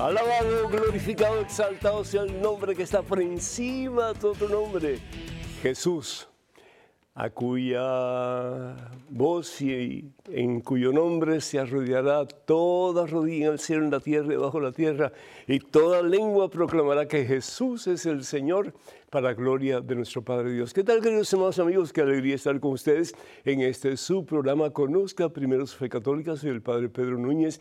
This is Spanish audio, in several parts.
Alabado, glorificado, exaltado sea el nombre que está por encima de todo nombre, Jesús, a cuya voz y en cuyo nombre se arrodillará toda rodilla en el cielo, en la tierra y debajo de la tierra, y toda lengua proclamará que Jesús es el Señor para gloria de nuestro Padre Dios. ¿Qué tal, queridos hermanos amigos? Qué alegría estar con ustedes en este su programa Conozca Primero su Fe Católica. Soy el Padre Pedro Núñez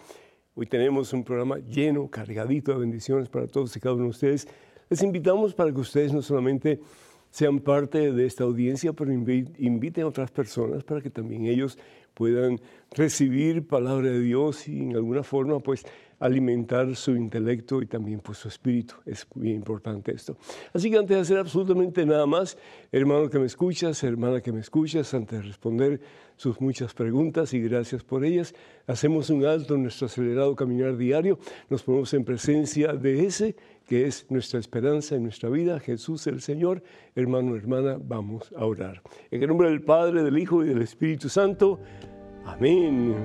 Hoy tenemos un programa lleno, cargadito de bendiciones para todos y cada uno de ustedes. Les invitamos para que ustedes no solamente sean parte de esta audiencia, pero inviten a otras personas para que también ellos puedan recibir palabra de Dios y en alguna forma pues alimentar su intelecto y también pues, su espíritu. Es muy importante esto. Así que antes de hacer absolutamente nada más, hermano que me escuchas, hermana que me escuchas, antes de responder sus muchas preguntas y gracias por ellas, hacemos un alto en nuestro acelerado caminar diario, nos ponemos en presencia de ese que es nuestra esperanza en nuestra vida, Jesús el Señor. Hermano, hermana, vamos a orar. En el nombre del Padre, del Hijo y del Espíritu Santo. Amén.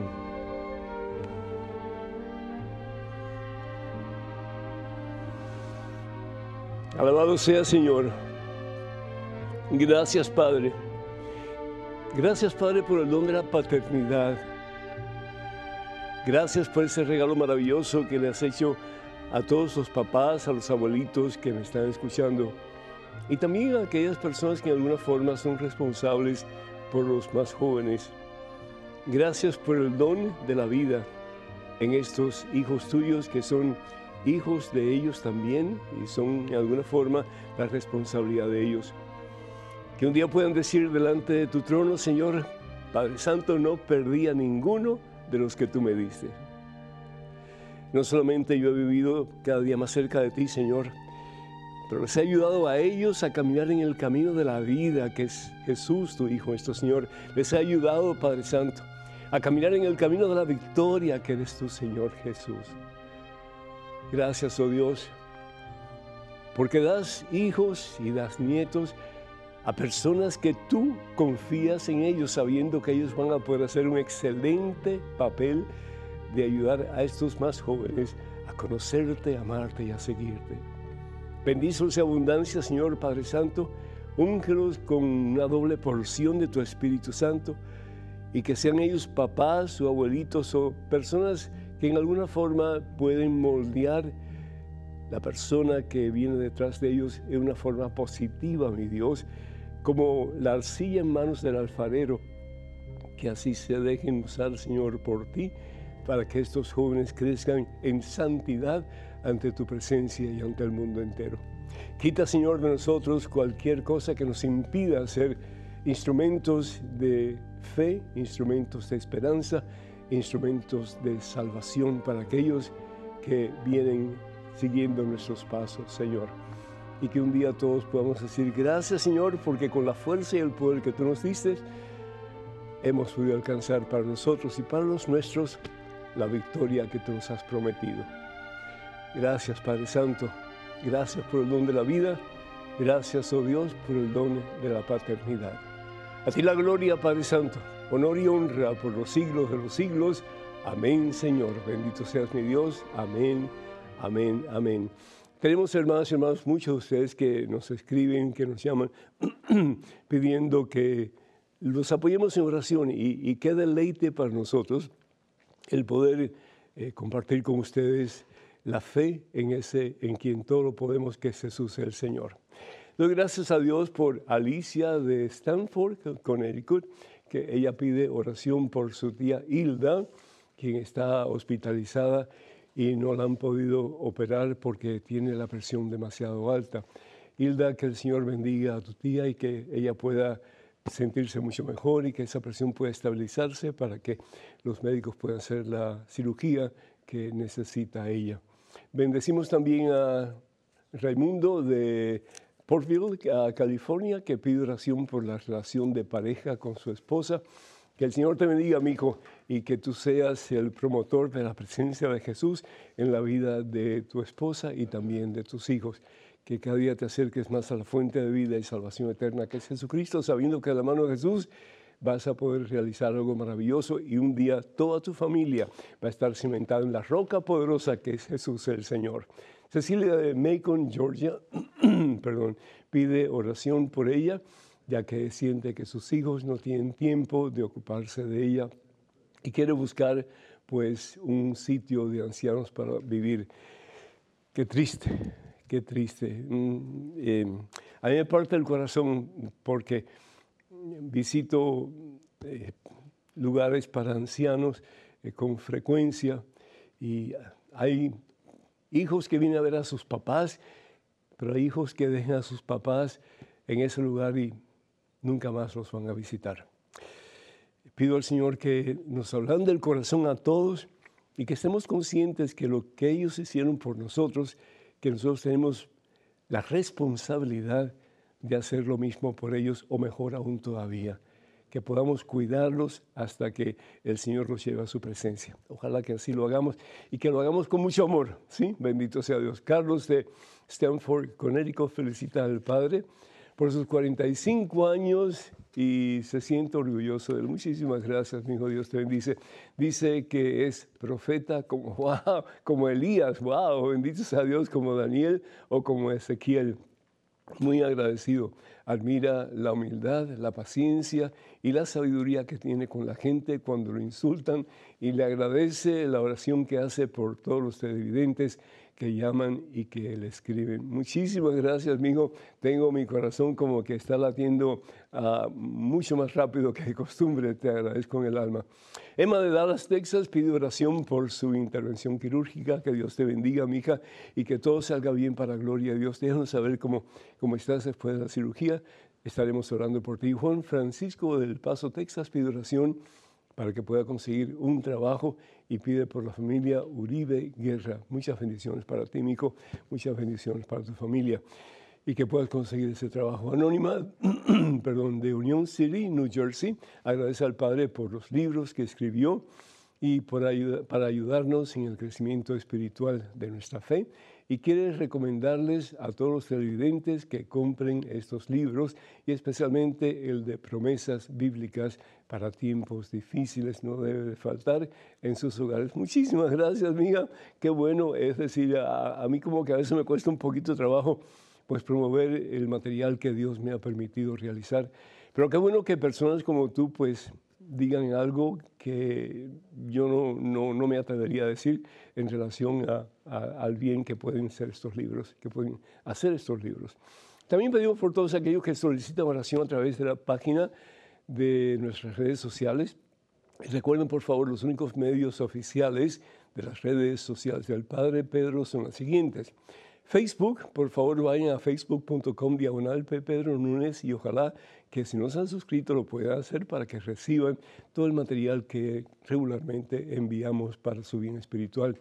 Alabado sea Señor. Gracias Padre. Gracias Padre por el don de la paternidad. Gracias por ese regalo maravilloso que le has hecho a todos los papás, a los abuelitos que me están escuchando y también a aquellas personas que de alguna forma son responsables por los más jóvenes. Gracias por el don de la vida en estos hijos tuyos que son hijos de ellos también y son de alguna forma la responsabilidad de ellos. Que un día puedan decir delante de tu trono, Señor, Padre Santo, no perdí a ninguno de los que tú me diste. No solamente yo he vivido cada día más cerca de ti, Señor, pero les he ayudado a ellos a caminar en el camino de la vida, que es Jesús, tu Hijo, nuestro Señor. Les he ayudado, Padre Santo, a caminar en el camino de la victoria, que eres tu Señor Jesús. Gracias, oh Dios, porque das hijos y das nietos a personas que tú confías en ellos, sabiendo que ellos van a poder hacer un excelente papel de ayudar a estos más jóvenes a conocerte, a amarte y a seguirte. Bendícelos y abundancia, Señor Padre Santo, úngelos con una doble porción de tu Espíritu Santo y que sean ellos papás o abuelitos o personas que en alguna forma pueden moldear la persona que viene detrás de ellos en una forma positiva, mi Dios, como la arcilla en manos del alfarero, que así se dejen usar, Señor, por ti, para que estos jóvenes crezcan en santidad ante tu presencia y ante el mundo entero. Quita, Señor, de nosotros cualquier cosa que nos impida ser instrumentos de fe, instrumentos de esperanza, instrumentos de salvación para aquellos que vienen siguiendo nuestros pasos, Señor. Y que un día todos podamos decir, gracias Señor, porque con la fuerza y el poder que tú nos diste, hemos podido alcanzar para nosotros y para los nuestros la victoria que tú nos has prometido. Gracias Padre Santo, gracias por el don de la vida, gracias, oh Dios, por el don de la paternidad. A ti la gloria, Padre Santo honor y honra por los siglos de los siglos. Amén, Señor. Bendito seas mi Dios. Amén, amén, amén. Tenemos hermanas y hermanos, muchos de ustedes que nos escriben, que nos llaman, pidiendo que los apoyemos en oración y, y qué deleite para nosotros el poder eh, compartir con ustedes la fe en ese, en quien todo lo podemos, que es Jesús el Señor. Doy gracias a Dios por Alicia de Stanford, Connecticut, que ella pide oración por su tía Hilda, quien está hospitalizada y no la han podido operar porque tiene la presión demasiado alta. Hilda, que el Señor bendiga a tu tía y que ella pueda sentirse mucho mejor y que esa presión pueda estabilizarse para que los médicos puedan hacer la cirugía que necesita ella. Bendecimos también a Raimundo de Portville, California, que pide oración por la relación de pareja con su esposa. Que el Señor te bendiga, amigo, y que tú seas el promotor de la presencia de Jesús en la vida de tu esposa y también de tus hijos. Que cada día te acerques más a la fuente de vida y salvación eterna, que es Jesucristo, sabiendo que a la mano de Jesús vas a poder realizar algo maravilloso y un día toda tu familia va a estar cimentada en la roca poderosa que es Jesús el Señor. Cecilia de Macon, Georgia, perdón, pide oración por ella ya que siente que sus hijos no tienen tiempo de ocuparse de ella y quiere buscar pues un sitio de ancianos para vivir. Qué triste, qué triste. Mm, em, a mí me parte el corazón porque visito eh, lugares para ancianos eh, con frecuencia y hay hijos que vienen a ver a sus papás, pero hay hijos que dejan a sus papás en ese lugar y nunca más los van a visitar. Pido al Señor que nos hablan del corazón a todos y que estemos conscientes que lo que ellos hicieron por nosotros, que nosotros tenemos la responsabilidad de hacer lo mismo por ellos o mejor aún todavía, que podamos cuidarlos hasta que el Señor los lleve a su presencia. Ojalá que así lo hagamos y que lo hagamos con mucho amor, ¿sí? Bendito sea Dios. Carlos de Stanford, Connecticut, felicita al Padre por sus 45 años y se siente orgulloso de él. Muchísimas gracias, mi hijo, Dios te bendice. Dice que es profeta como, como Elías, wow, bendito sea Dios, como Daniel o como Ezequiel. Muy agradecido. Admira la humildad, la paciencia y la sabiduría que tiene con la gente cuando lo insultan y le agradece la oración que hace por todos los televidentes que llaman y que le escriben. Muchísimas gracias, amigo. Tengo mi corazón como que está latiendo uh, mucho más rápido que de costumbre. Te agradezco en el alma. Emma de Dallas, Texas, pide oración por su intervención quirúrgica. Que Dios te bendiga, mi hija, y que todo salga bien para gloria de Dios. Déjanos saber cómo, cómo estás después de la cirugía. Estaremos orando por ti. Juan Francisco del Paso, Texas, pide oración para que pueda conseguir un trabajo y pide por la familia Uribe Guerra. Muchas bendiciones para ti, Mico, muchas bendiciones para tu familia y que puedas conseguir ese trabajo. Anónima, perdón, de Union City, New Jersey, agradece al Padre por los libros que escribió y por para ayudarnos en el crecimiento espiritual de nuestra fe y quiere recomendarles a todos los televidentes que compren estos libros y especialmente el de promesas bíblicas para tiempos difíciles, no debe faltar en sus hogares. Muchísimas gracias, amiga. Qué bueno, es decir, a, mí como que a veces me cuesta un poquito de trabajo pues promover el material que Dios me ha permitido realizar. Pero qué bueno que personas como tú pues digan algo que yo no, no, no me atrevería a decir en relación a, al bien que pueden ser estos libros, que pueden hacer estos libros. También pedimos por todos aquellos que solicitan oración a través de la página de nuestras redes sociales. Recuerden, por favor, los únicos medios oficiales de las redes sociales del Padre Pedro son los siguientes. Facebook, por favor vayan a facebook.com diagonal Pedro Núñez y ojalá que si no se han suscrito lo puedan hacer para que reciban todo el material que regularmente enviamos para su bien espiritual.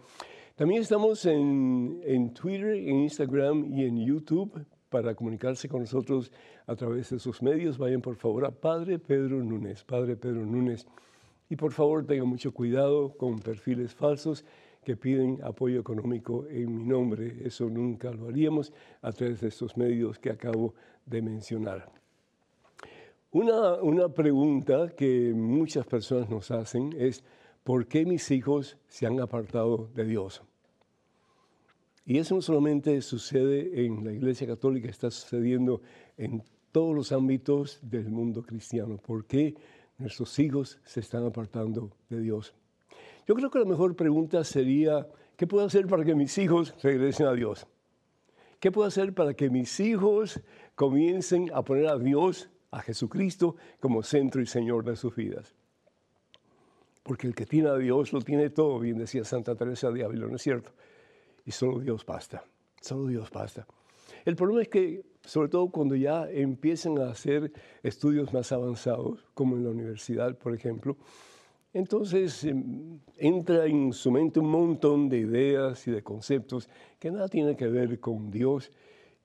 También estamos en, en Twitter, en Instagram y en YouTube para comunicarse con nosotros a través de sus medios. Vayan por favor a Padre Pedro Núñez, Padre Pedro Núñez. Y por favor tengan mucho cuidado con perfiles falsos que piden apoyo económico en mi nombre. Eso nunca lo haríamos a través de estos medios que acabo de mencionar. Una, una pregunta que muchas personas nos hacen es, ¿por qué mis hijos se han apartado de Dios? Y eso no solamente sucede en la Iglesia Católica, está sucediendo en todos los ámbitos del mundo cristiano. ¿Por qué nuestros hijos se están apartando de Dios? Yo creo que la mejor pregunta sería, ¿qué puedo hacer para que mis hijos regresen a Dios? ¿Qué puedo hacer para que mis hijos comiencen a poner a Dios, a Jesucristo, como centro y Señor de sus vidas? Porque el que tiene a Dios lo tiene todo, bien decía Santa Teresa de Ávila, ¿no es cierto? Y solo Dios basta, solo Dios basta. El problema es que, sobre todo cuando ya empiezan a hacer estudios más avanzados, como en la universidad, por ejemplo, entonces em, entra en su mente un montón de ideas y de conceptos que nada tienen que ver con Dios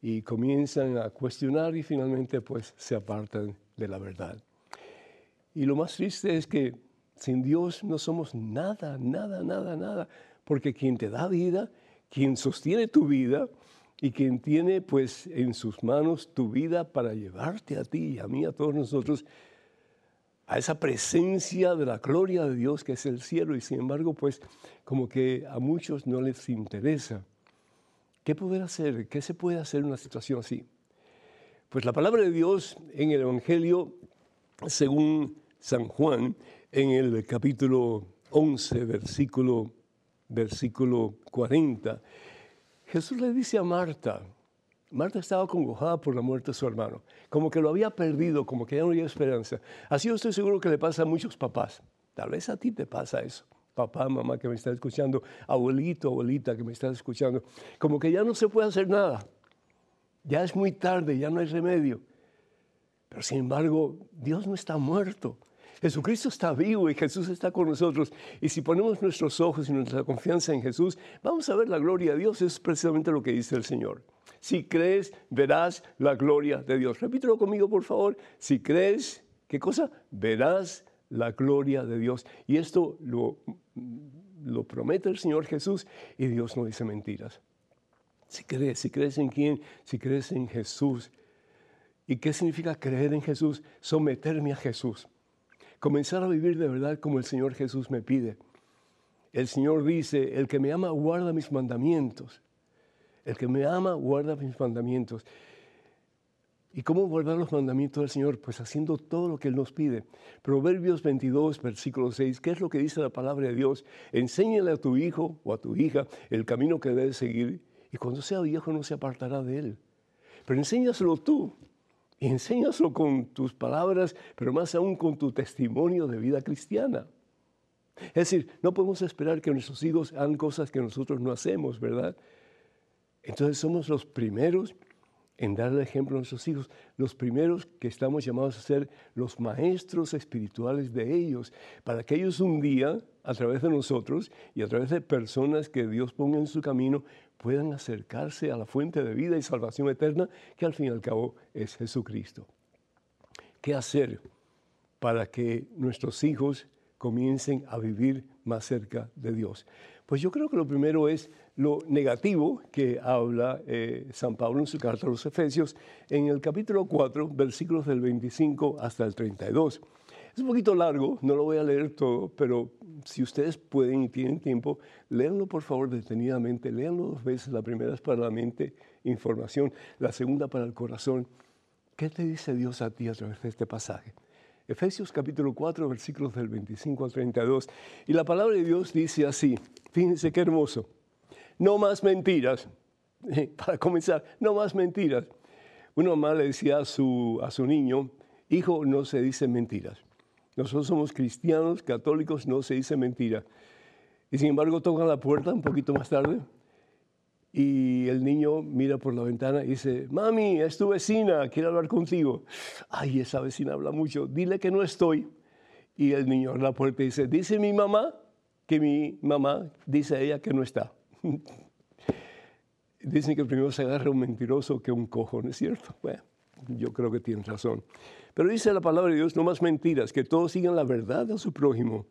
y comienzan a cuestionar y finalmente pues se apartan de la verdad. Y lo más triste es que sin Dios no somos nada, nada, nada, nada, porque quien te da vida, quien sostiene tu vida y quien tiene pues en sus manos tu vida para llevarte a ti y a mí, a todos nosotros, a esa presencia de la gloria de Dios que es el cielo y sin embargo pues como que a muchos no les interesa. ¿Qué poder hacer? ¿Qué se puede hacer en una situación así? Pues la palabra de Dios en el Evangelio, según San Juan, en el capítulo 11, versículo, versículo 40, Jesús le dice a Marta, Marta estaba congojada por la muerte de su hermano, como que lo había perdido, como que ya no había esperanza. Así yo estoy seguro que le pasa a muchos papás. Tal vez a ti te pasa eso papá, mamá que me está escuchando, abuelito, abuelita que me está escuchando, como que ya no se puede hacer nada. Ya es muy tarde, ya no hay remedio. Pero sin embargo, Dios no está muerto. Jesucristo está vivo y Jesús está con nosotros. Y si ponemos nuestros ojos y nuestra confianza en Jesús, vamos a ver la gloria de Dios. Es precisamente lo que dice el Señor. Si crees, verás la gloria de Dios. Repítelo conmigo, por favor. Si crees, ¿qué cosa? Verás la gloria de Dios. Y esto lo, lo promete el Señor Jesús y Dios no dice mentiras. Si crees, si crees en quién, si crees en Jesús. ¿Y qué significa creer en Jesús? Someterme a Jesús. Comenzar a vivir de verdad como el Señor Jesús me pide. El Señor dice, el que me ama guarda mis mandamientos. El que me ama guarda mis mandamientos. ¿Y cómo guardar los mandamientos del Señor? Pues haciendo todo lo que Él nos pide. Proverbios 22, versículo 6, ¿qué es lo que dice la palabra de Dios? Enséñale a tu hijo o a tu hija el camino que debe seguir y cuando sea viejo no se apartará de él. Pero enséñaselo tú y enséñaselo con tus palabras, pero más aún con tu testimonio de vida cristiana. Es decir, no podemos esperar que nuestros hijos hagan cosas que nosotros no hacemos, ¿verdad? Entonces somos los primeros en dar el ejemplo a nuestros hijos, los primeros que estamos llamados a ser los maestros espirituales de ellos, para que ellos un día, a través de nosotros y a través de personas que Dios ponga en su camino, puedan acercarse a la fuente de vida y salvación eterna, que al fin y al cabo es Jesucristo. ¿Qué hacer para que nuestros hijos comiencen a vivir más cerca de Dios? Pues yo creo que lo primero es lo negativo que habla eh, San Pablo en su carta a los Efesios en el capítulo 4, versículos del 25 hasta el 32. Es un poquito largo, no lo voy a leer todo, pero si ustedes pueden y tienen tiempo, léanlo por favor detenidamente, léanlo dos veces, la primera es para la mente, información, la segunda para el corazón. ¿Qué te dice Dios a ti a través de este pasaje? Efesios capítulo 4, versículos del 25 al 32. Y la palabra de Dios dice así, fíjense qué hermoso no más mentiras. Para comenzar, no más mentiras. Una mamá le decía a su, a su niño, hijo, no se dicen mentiras. Nosotros somos cristianos, católicos, no se dice mentira. Y sin embargo toca la puerta un poquito más tarde y el niño mira por la ventana y dice, mami, es tu vecina, quiere hablar contigo. Ay, esa vecina habla mucho, dile que no estoy. Y el niño abre la puerta dice, dice mi mamá que mi mamá dice a ella que no está. Dicen que primero se agarra un mentiroso que un cojo, ¿no es cierto? Bueno, yo creo que tienen razón. Pero dice la palabra de Dios, no más mentiras, que todos sigan la verdad a su prójimo.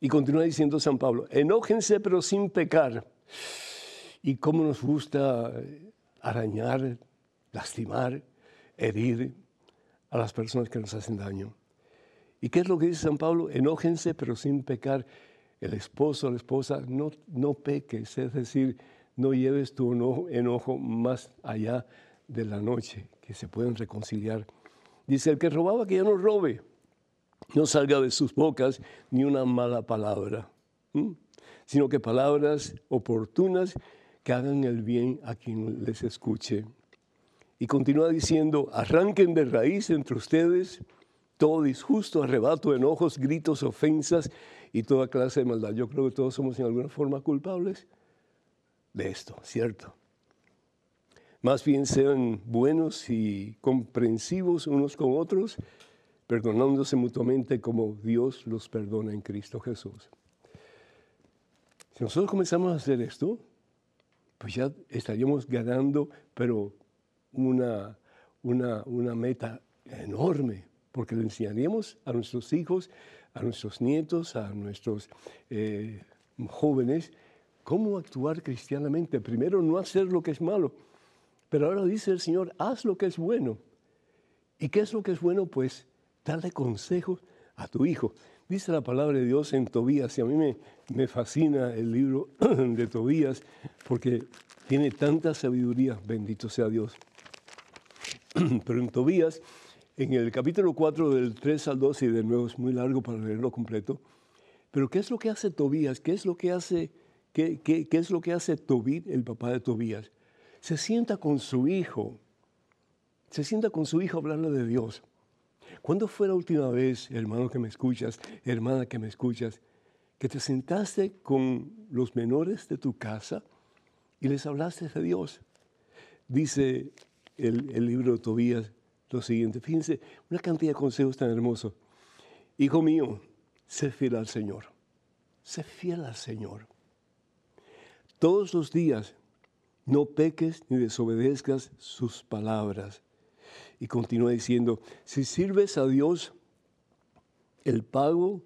Y continúa diciendo San Pablo, enójense pero sin pecar. Y cómo nos gusta arañar, lastimar, herir a las personas que nos hacen daño. ¿Y qué es lo que dice San Pablo? Enójense pero sin pecar el esposo, la esposa, no, no peques, es decir, no lleves tu enojo, más allá de la noche, que se pueden reconciliar. Dice, el que robaba que ya no robe, no salga de sus bocas ni una mala palabra, sino que palabras oportunas que hagan el bien a quien les escuche. Y continúa diciendo, arranquen de raíz entre ustedes todo disgusto, arrebato, enojos, gritos, ofensas y toda clase de maldad. Yo creo que todos somos en alguna forma culpables de esto, ¿cierto? Más bien sean buenos y comprensivos unos con otros, perdonándose mutuamente como Dios los perdona en Cristo Jesús. Si nosotros comenzamos a hacer esto, pues ya estaríamos ganando, pero una, una, una meta enorme, porque le enseñaríamos a nuestros hijos, a nuestros nietos, a nuestros eh, jóvenes, cómo actuar cristianamente. Primero, no hacer lo que es malo, pero ahora dice el Señor, haz lo que es bueno. ¿Y qué es lo que es bueno? Pues darle consejos a tu hijo. Dice la palabra de Dios en Tobías, y a mí me, me fascina el libro de Tobías porque tiene tanta sabiduría, bendito sea Dios. Pero en Tobías, en el capítulo 4 del 3 al 12, y de nuevo es muy largo para leerlo completo, pero ¿qué es lo que hace Tobías? ¿Qué es lo que hace, qué, qué, qué es lo que hace Tobit, el papá de Tobías? Se sienta con su hijo, se sienta con su hijo a hablarle de Dios. ¿Cuándo fue la última vez, hermano que me escuchas, hermana que me escuchas, que te sentaste con los menores de tu casa y les hablaste de Dios? Dice el, libro de Tobías lo siguiente. Fíjense, una cantidad de consejos tan hermosos. Hijo mío, sé fiel al Señor. Sé fiel al Señor. Todos los días no peques ni desobedezcas sus palabras. Y continúa diciendo, si sirves a Dios, el pago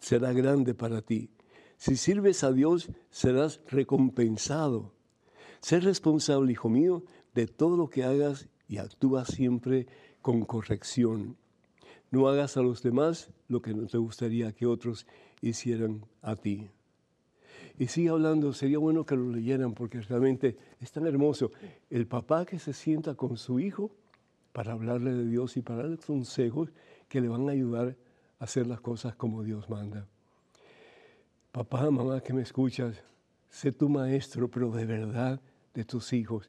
será grande para ti. Si sirves a Dios, serás recompensado. Sé responsable, hijo mío, de todo lo que hagas y actúa siempre con corrección. No hagas a los demás lo que no te gustaría que otros hicieran a ti. Y sigue hablando, sería bueno que lo leyeran porque realmente es tan hermoso. El papá que se sienta con su hijo para hablarle de Dios y para darle consejos que le van a ayudar a hacer las cosas como Dios manda. Papá, mamá que me escuchas, sé tu maestro, pero de verdad de tus hijos.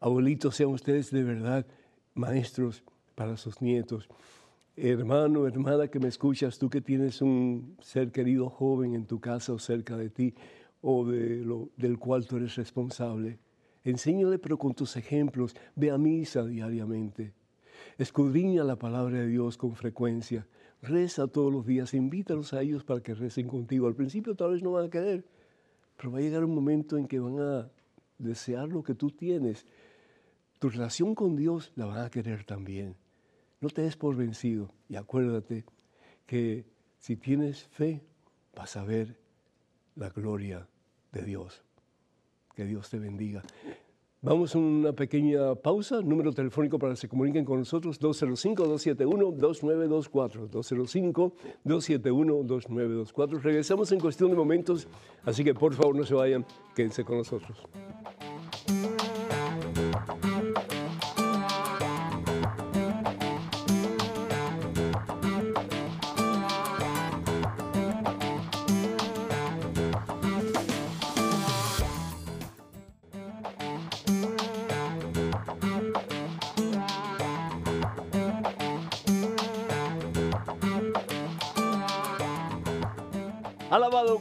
Abuelitos, sean ustedes de verdad maestros para sus nietos. Hermano, hermana que me escuchas, tú que tienes un ser querido joven en tu casa o cerca de ti, o del cual tú eres responsable, Enséñale, pero con tus ejemplos. Ve a misa diariamente. Escudriña la palabra de Dios con frecuencia. Reza todos los días. Invítalos a ellos para que recen contigo. Al principio tal vez no van a querer, pero va a llegar un momento en que van a desear lo que tú tienes. Tu relación con Dios la van a querer también. No te des por vencido y acuérdate que si tienes fe vas a ver la gloria de Dios. Que Dios te bendiga. Vamos a una pequeña pausa. Número telefónico para que se comuniquen con nosotros, 205-271-2924. 205-271-2924. Regresamos en cuestión de momentos, así que por favor no se vayan, quédense con nosotros.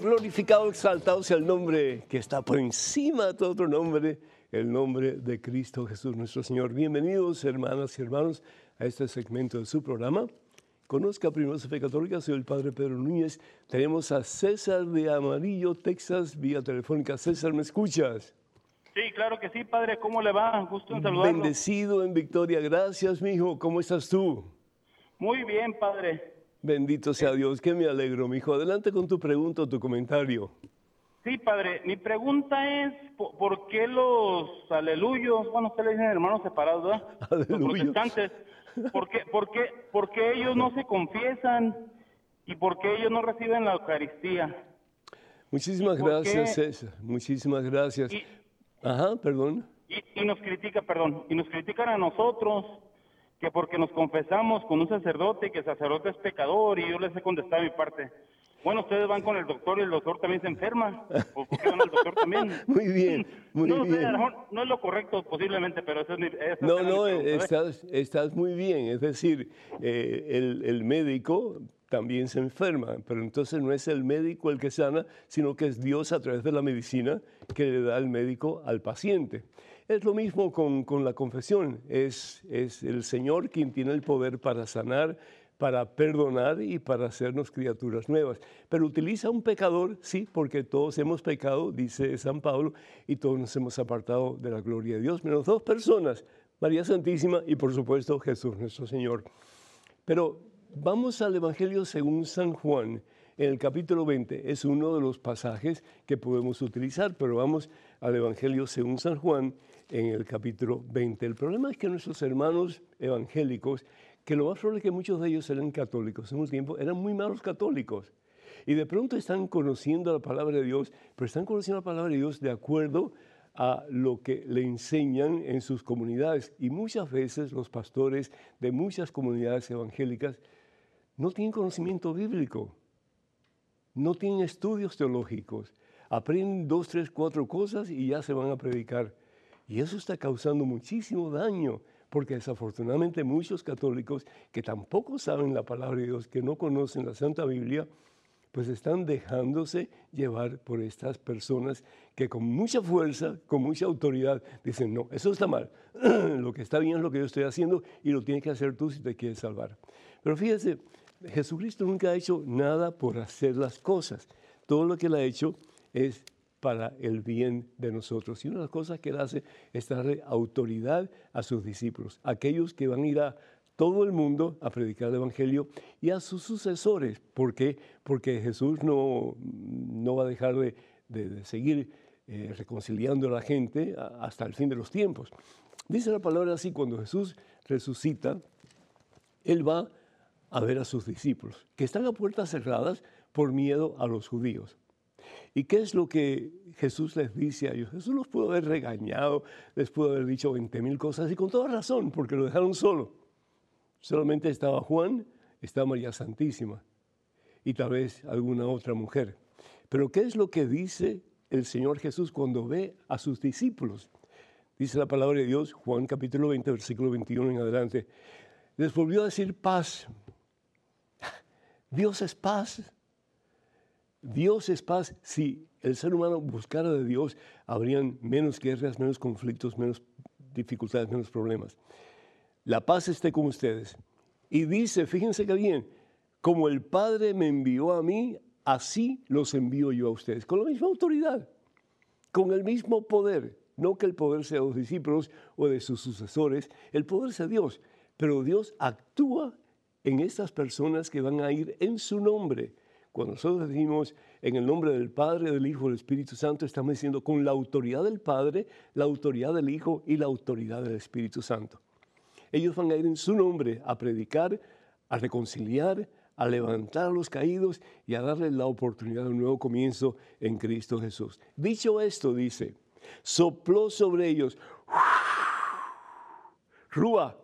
Glorificado, exaltado sea el nombre que está por encima de todo otro nombre, el nombre de Cristo Jesús nuestro Señor. Bienvenidos, hermanas y hermanos, a este segmento de su programa. Conozca primero su fe católica, soy el Padre Pedro Núñez. Tenemos a César de Amarillo, Texas, vía telefónica. César, ¿me escuchas? Sí, claro que sí, Padre. ¿Cómo le va? Gusto en saludarlo. Bendecido en victoria. Gracias, mi hijo. ¿Cómo estás tú? Muy bien, Padre. Bendito sea Dios, que me alegro, mi hijo. Adelante con tu pregunta o tu comentario. Sí, padre, mi pregunta es, ¿por, qué los aleluyos, bueno, ustedes le dicen hermanos separados, ¿verdad? Los Aleluya. protestantes, ¿por qué, por, qué, por qué ellos no se confiesan y por qué ellos no reciben la Eucaristía? Muchísimas ¿Por gracias, qué? César. Muchísimas gracias. Y, Ajá, perdón. y, y nos critica, perdón, y nos critican a nosotros que porque nos confesamos con un sacerdote, que el sacerdote es pecador, y yo les he contestado mi parte. Bueno, ustedes van con el doctor y el doctor también se enferma. ¿O por qué van al doctor también? Muy bien, muy no, bien. no es lo correcto posiblemente, pero eso es mi... No, mi no, estás, estás muy bien. Es decir, eh, el, el médico también se enferma, pero entonces no es el médico el que sana, sino que es Dios a través de la medicina que le da el médico al paciente. Es lo mismo con, con la confesión, es, es el Señor quien tiene el poder para sanar, para perdonar y para hacernos criaturas nuevas. Pero utiliza un pecador, sí, porque todos hemos pecado, dice San Pablo, y todos nos hemos apartado de la gloria de Dios, menos dos personas, María Santísima y por supuesto Jesús nuestro Señor. Pero vamos al Evangelio según San Juan, en el capítulo 20. Es uno de los pasajes que podemos utilizar, pero vamos al Evangelio según San Juan en el capítulo 20. El problema es que nuestros hermanos evangélicos, que lo más probable es que muchos de ellos eran católicos en un tiempo, eran muy malos católicos. Y de pronto están conociendo la palabra de Dios, pero están conociendo la palabra de Dios de acuerdo a lo que le enseñan en sus comunidades. Y muchas veces los pastores de muchas comunidades evangélicas no tienen conocimiento bíblico, no tienen estudios teológicos, aprenden dos, tres, cuatro cosas y ya se van a predicar. Y eso está causando muchísimo daño, porque desafortunadamente muchos católicos que tampoco saben la palabra de Dios, que no conocen la Santa Biblia, pues están dejándose llevar por estas personas que con mucha fuerza, con mucha autoridad, dicen, no, eso está mal, lo que está bien es lo que yo estoy haciendo y lo tienes que hacer tú si te quieres salvar. Pero fíjese, Jesucristo nunca ha hecho nada por hacer las cosas. Todo lo que él ha hecho es para el bien de nosotros. Y una de las cosas que él hace es darle autoridad a sus discípulos, aquellos que van a ir a todo el mundo a predicar el Evangelio y a sus sucesores. ¿Por qué? Porque Jesús no, no va a dejar de, seguir eh, reconciliando a la gente hasta el fin de los tiempos. Dice la palabra así, cuando Jesús resucita, Él va a ver a sus discípulos, que están a puertas cerradas por miedo a los judíos. ¿Y qué es lo que Jesús les dice a ellos? Jesús los pudo haber regañado, les pudo haber dicho 20 mil cosas y con toda razón, porque lo dejaron solo. Solamente estaba Juan, estaba María Santísima y tal vez alguna otra mujer. Pero ¿qué es lo que dice el Señor Jesús cuando ve a sus discípulos? Dice la palabra de Dios, Juan capítulo 20, versículo 21 en adelante. Les volvió a decir paz. Dios es paz. Dios es paz. Si el ser humano buscara de Dios, habrían menos guerras, menos conflictos, menos dificultades, menos problemas la paz esté con ustedes. Y dice, fíjense que bien, como el Padre me envió a mí, así los envío yo a ustedes, con la misma autoridad, con el mismo poder. No que el poder sea de los discípulos o de sus sucesores, el poder sea Dios, pero Dios actúa en estas personas que van a ir en su nombre. Cuando nosotros decimos en el nombre del Padre, del Hijo, del Espíritu Santo, estamos diciendo con la autoridad del Padre, la autoridad del Hijo y la autoridad del Espíritu Santo. Ellos van a ir en su nombre a predicar, a reconciliar, a levantar a los caídos y a darles la oportunidad de un nuevo comienzo en Cristo Jesús. Dicho esto, dice, sopló sobre ellos. Rúa.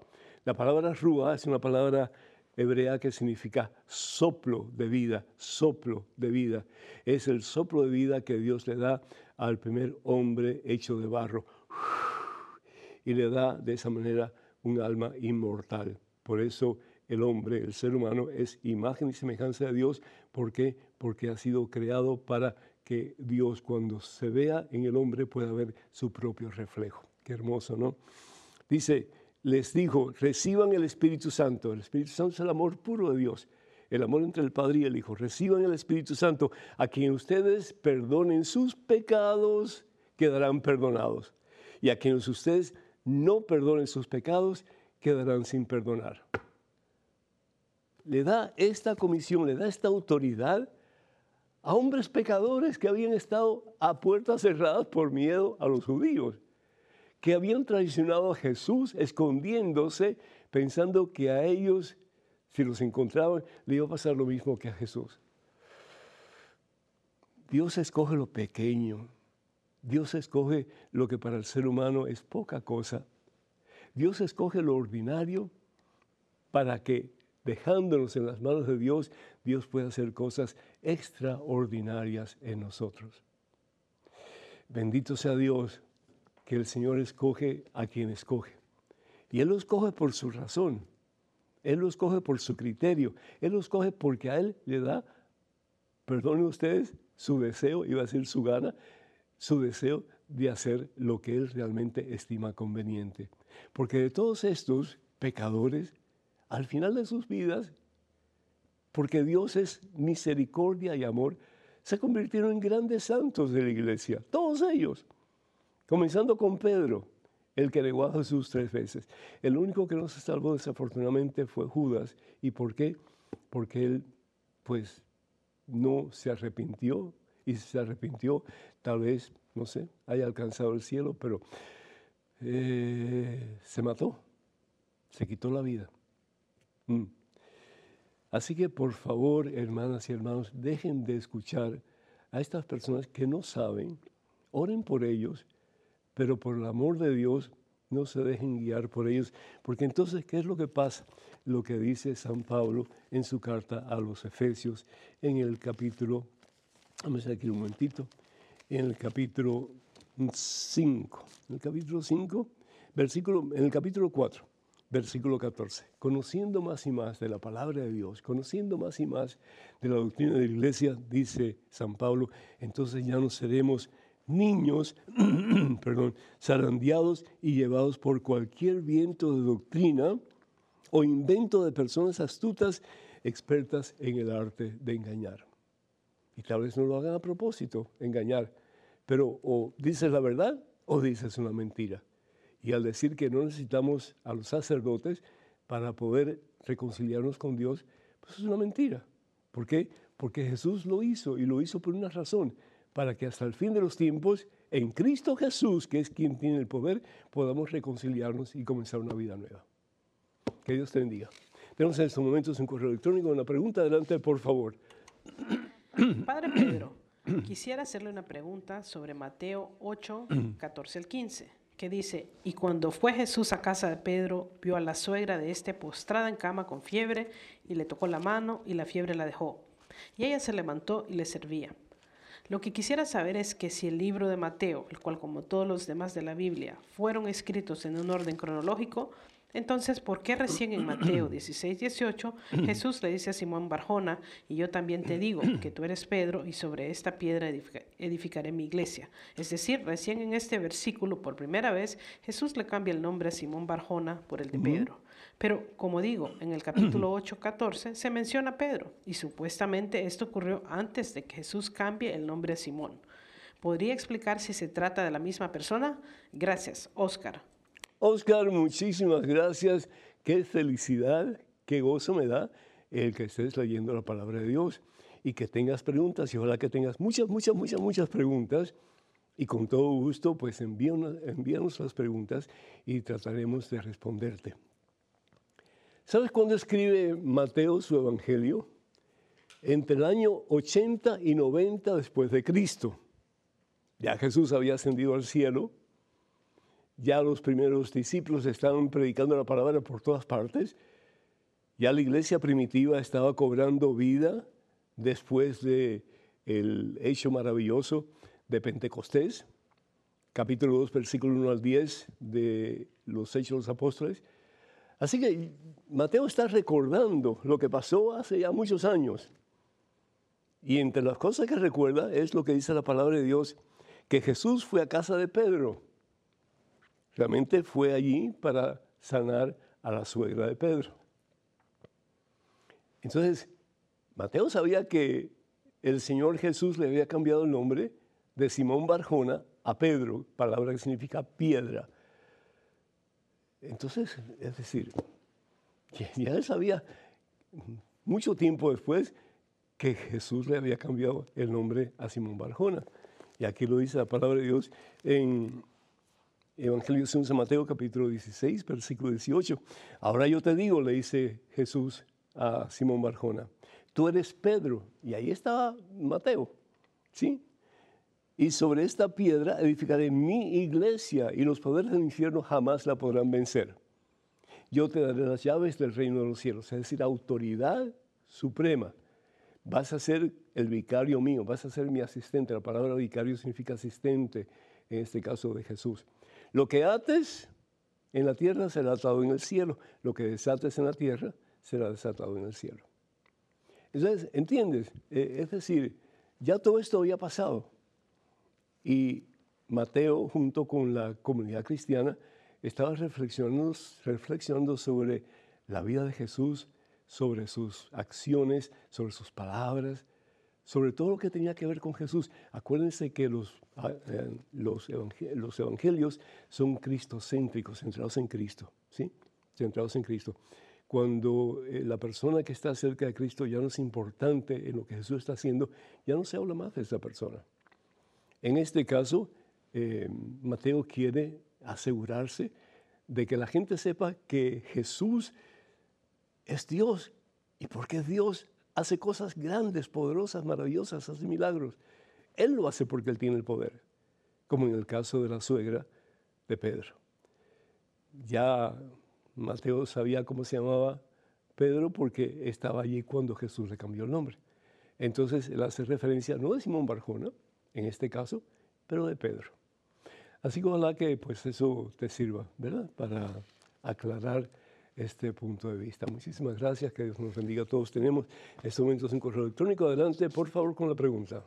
La palabra rúa es una palabra hebrea que significa soplo de vida, soplo de vida. Es el soplo de vida que Dios le da al primer hombre hecho de barro. Y le da de esa manera un alma inmortal. Por eso el hombre, el ser humano, es imagen y semejanza de Dios. ¿Por qué? Porque ha sido creado para que Dios cuando se vea en el hombre pueda ver su propio reflejo. Qué hermoso, ¿no? Dice, les dijo, reciban el Espíritu Santo. El Espíritu Santo es el amor puro de Dios, el amor entre el Padre y el Hijo. Reciban el Espíritu Santo. A quien ustedes perdonen sus pecados, quedarán perdonados. Y a quienes ustedes no perdonen sus pecados, quedarán sin perdonar. Le da esta comisión, le da esta autoridad a hombres pecadores que habían estado a puertas cerradas por miedo a los judíos, que habían traicionado a Jesús escondiéndose pensando que a ellos, si los encontraban, le iba a pasar lo mismo que a Jesús. Dios escoge lo pequeño Dios escoge lo que para el ser humano es poca cosa. Dios escoge lo ordinario para que, dejándonos en las manos de Dios, Dios pueda hacer cosas extraordinarias en nosotros. Bendito sea Dios que el Señor escoge a quien escoge. Y Él lo escoge por su razón. Él lo escoge por su criterio. Él lo escoge porque a Él le da, perdonen ustedes, su deseo, iba a decir su gana, su deseo de hacer lo que Él realmente estima conveniente. Porque de todos estos pecadores, al final de sus vidas, porque Dios es misericordia y amor, se convirtieron en grandes santos de la iglesia, todos ellos, comenzando con Pedro. el que negó a Jesús tres veces. El único que no se salvó desafortunadamente fue Judas. ¿Y por qué? Porque él, pues, no se arrepintió y si se arrepintió, tal vez, no sé, haya alcanzado el cielo, pero eh, se mató, se quitó la vida. Mm. Así que por favor, hermanas y hermanos, dejen de escuchar a estas personas que no saben, oren por ellos, pero por el amor de Dios no se dejen guiar por ellos, porque entonces, ¿qué es lo que pasa? Lo que dice San Pablo en su carta a los Efesios en el capítulo, vamos a aquí un momentito, en el capítulo 5, en el capítulo 5, versículo, en el capítulo 4, versículo 14. Conociendo más y más de la palabra de Dios, conociendo más y más de la doctrina de la iglesia, dice San Pablo, entonces ya no seremos niños, perdón, zarandeados y llevados por cualquier viento de doctrina o invento de personas astutas, expertas en el arte de engañar. Y tal vez no lo hagan a propósito, engañar, pero o dices la verdad o dices una mentira. Y al decir que no necesitamos a los sacerdotes para poder reconciliarnos con Dios, pues es una mentira. ¿Por qué? Porque Jesús lo hizo y lo hizo por una razón, para que hasta el fin de los tiempos, en Cristo Jesús, que es quien tiene el poder, podamos reconciliarnos y comenzar una vida nueva. Que Dios te bendiga. Tenemos en estos momentos un correo electrónico, una pregunta. Adelante, por favor. Padre Pedro, quisiera hacerle una pregunta sobre Mateo 8, 14 al 15 que dice, y cuando fue Jesús a casa de Pedro, vio a la suegra de este postrada en cama con fiebre, y le tocó la mano, y la fiebre la dejó. Y ella se levantó y le servía. Lo que quisiera saber es que si el libro de Mateo, el cual como todos los demás de la Biblia, fueron escritos en un orden cronológico, entonces, ¿por qué recién en Mateo 16, 18 Jesús le dice a Simón Barjona, y yo también te digo que tú eres Pedro y sobre esta piedra edificaré mi iglesia? Es decir, recién en este versículo, por primera vez, Jesús le cambia el nombre a Simón Barjona por el de Pedro. Pero, como digo, en el capítulo 8, 14 se menciona Pedro, y supuestamente esto ocurrió antes de que Jesús cambie el nombre a Simón. ¿Podría explicar si se trata de la misma persona? Gracias, Oscar. Oscar, muchísimas gracias. Qué felicidad, qué gozo me da el que estés leyendo la palabra de Dios y que tengas preguntas y ojalá que tengas muchas, muchas, muchas, muchas preguntas. Y con todo gusto, pues envíanos, las preguntas y trataremos de responderte. ¿Sabes cuándo escribe Mateo su evangelio? Entre el año 80 y 90 después de Cristo. Ya Jesús había ascendido al cielo ya los primeros discípulos estaban predicando la palabra por todas partes, ya la iglesia primitiva estaba cobrando vida después de el hecho maravilloso de Pentecostés, capítulo 2, versículo 1 al 10 de los Hechos de los Apóstoles. Así que Mateo está recordando lo que pasó hace ya muchos años. Y entre las cosas que recuerda es lo que dice la palabra de Dios, que Jesús fue a casa de Pedro Realmente fue allí para sanar a la suegra de Pedro. Entonces, Mateo sabía que el Señor Jesús le había cambiado el nombre de Simón Barjona a Pedro, palabra que significa piedra. Entonces, es decir, ya él sabía mucho tiempo después que Jesús le había cambiado el nombre a Simón Barjona. Y aquí lo dice la palabra de Dios en Evangelio de San Mateo capítulo 16, versículo 18. Ahora yo te digo, le dice Jesús a Simón Barjona, tú eres Pedro. Y ahí estaba Mateo, ¿sí? Y sobre esta piedra edificaré mi iglesia y los poderes del infierno jamás la podrán vencer. Yo te daré las llaves del reino de los cielos, es decir, autoridad suprema. Vas a ser el vicario mío, vas a ser mi asistente. La palabra vicario significa asistente, en este caso de Jesús. Lo que ates en la tierra será atado en el cielo. Lo que desates en la tierra será desatado en el cielo. Entonces, ¿entiendes? Eh, es decir, ya todo esto había pasado. Y Mateo, junto con la comunidad cristiana, estaba reflexionando, reflexionando sobre la vida de Jesús, sobre sus acciones, sobre sus palabras, sobre todo lo que tenía que ver con Jesús. Acuérdense que los, ah, eh, los, evangelios son cristocéntricos, centrados en Cristo, ¿sí? Centrados en Cristo. Cuando eh, la persona que está cerca de Cristo ya no es importante en lo que Jesús está haciendo, ya no se habla más de esa persona. En este caso, eh, Mateo quiere asegurarse de que la gente sepa que Jesús es Dios. Y porque es Dios, hace cosas grandes, poderosas, maravillosas, hace milagros. Él lo hace porque Él tiene el poder, como en el caso de la suegra de Pedro. Ya Mateo sabía cómo se llamaba Pedro porque estaba allí cuando Jesús le cambió el nombre. Entonces él hace referencia no de Simón Barjona, en este caso, pero de Pedro. Así que ojalá que pues eso te sirva, ¿verdad? Para aclarar este punto de vista. Muchísimas gracias, que Dios nos bendiga a todos. Tenemos en estos momentos un correo electrónico. Adelante, por favor, con la pregunta.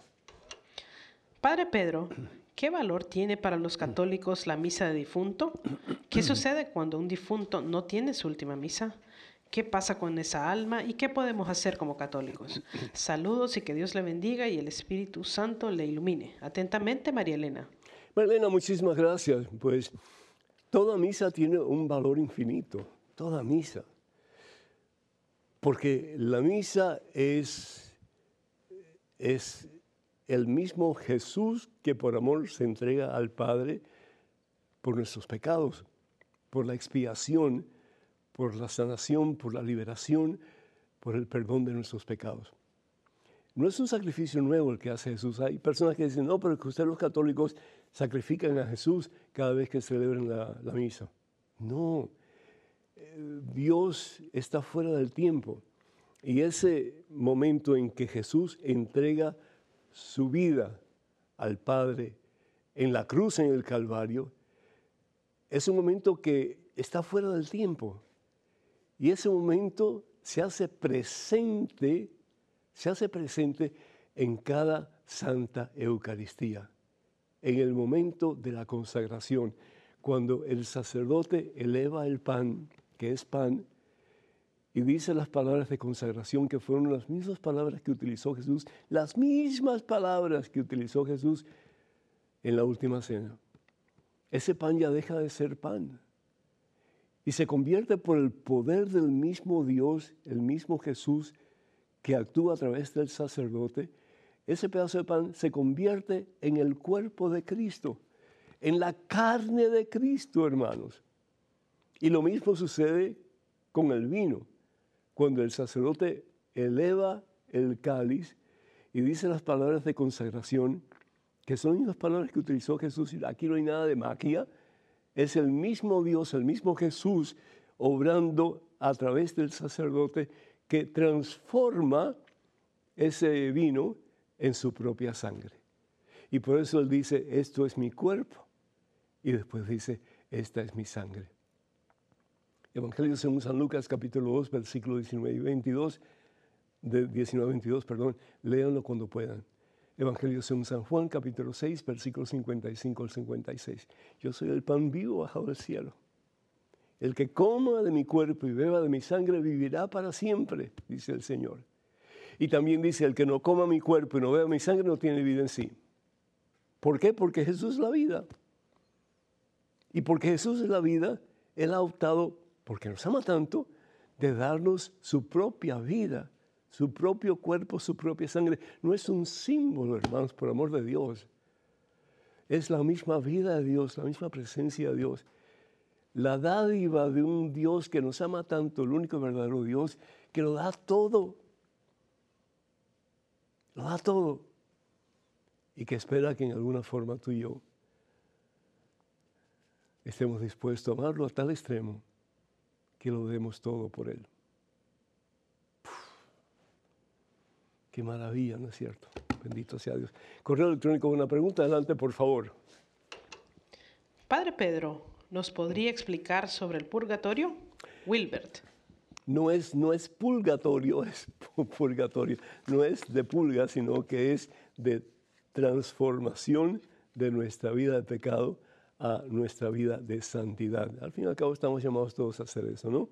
Padre Pedro, ¿qué valor tiene para los católicos la misa de difunto? ¿Qué sucede cuando un difunto no tiene su última misa? ¿Qué pasa con esa alma y qué podemos hacer como católicos? Saludos y que Dios le bendiga y el Espíritu Santo le ilumine. Atentamente, María Elena. María Elena, muchísimas gracias. Pues toda misa tiene un valor infinito toda misa. Porque la misa es, es el mismo Jesús que por amor se entrega al Padre por nuestros pecados, por la expiación, por la sanación, por la liberación, por el perdón de nuestros pecados. No es un sacrificio nuevo el que hace Jesús. Hay personas que dicen, no, pero que ustedes los católicos sacrifican a Jesús cada vez que celebran la, la misa. No, Dios está fuera del tiempo. Y ese momento en que Jesús entrega su vida al Padre en la cruz en el Calvario, es un momento que está fuera del tiempo. Y ese momento se hace presente, se hace presente en cada Santa Eucaristía, en el momento de la consagración, cuando el sacerdote eleva el pan que es pan, y dice las palabras de consagración que fueron las mismas palabras que utilizó Jesús, las mismas palabras que utilizó Jesús en la última cena. Ese pan ya deja de ser pan y se convierte por el poder del mismo Dios, el mismo Jesús que actúa a través del sacerdote. Ese pedazo de pan se convierte en el cuerpo de Cristo, en la carne de Cristo, hermanos. Y lo mismo sucede con el vino. Cuando el sacerdote eleva el cáliz y dice las palabras de consagración, que son las palabras que utilizó Jesús, aquí no hay nada de magia, es el mismo Dios, el mismo Jesús, obrando a través del sacerdote que transforma ese vino en su propia sangre. Y por eso él dice, esto es mi cuerpo. Y después dice, esta es mi sangre. Evangelio según San Lucas, capítulo 2, versículo 19 y 22, de 19 22, perdón, léanlo cuando puedan. Evangelio según San Juan, capítulo 6, versículo 55 al 56. Yo soy el pan vivo bajado del cielo. El que coma de mi cuerpo y beba de mi sangre vivirá para siempre, dice el Señor. Y también dice, el que no coma mi cuerpo y no beba mi sangre no tiene vida en sí. ¿Por qué? Porque Jesús es la vida. Y porque Jesús es la vida, Él ha optado porque nos ama tanto, de darnos su propia vida, su propio cuerpo, su propia sangre. No es un símbolo, hermanos, por amor de Dios. Es la misma vida de Dios, la misma presencia de Dios. La dádiva de un Dios que nos ama tanto, el único verdadero Dios, que lo da todo. Lo da todo. Y que espera que en alguna forma tú y yo estemos dispuestos a amarlo a tal extremo que lo demos todo por Él. qué maravilla, ¿no es cierto? Bendito sea Dios. Correo electrónico, una pregunta, adelante, por favor. Padre Pedro, ¿nos podría explicar sobre el purgatorio? Wilbert. No es, no es purgatorio, es purgatorio. No es de pulga, sino que es de transformación de nuestra vida de pecado a nuestra vida de santidad. Al fin y al cabo estamos llamados todos a hacer eso, ¿no?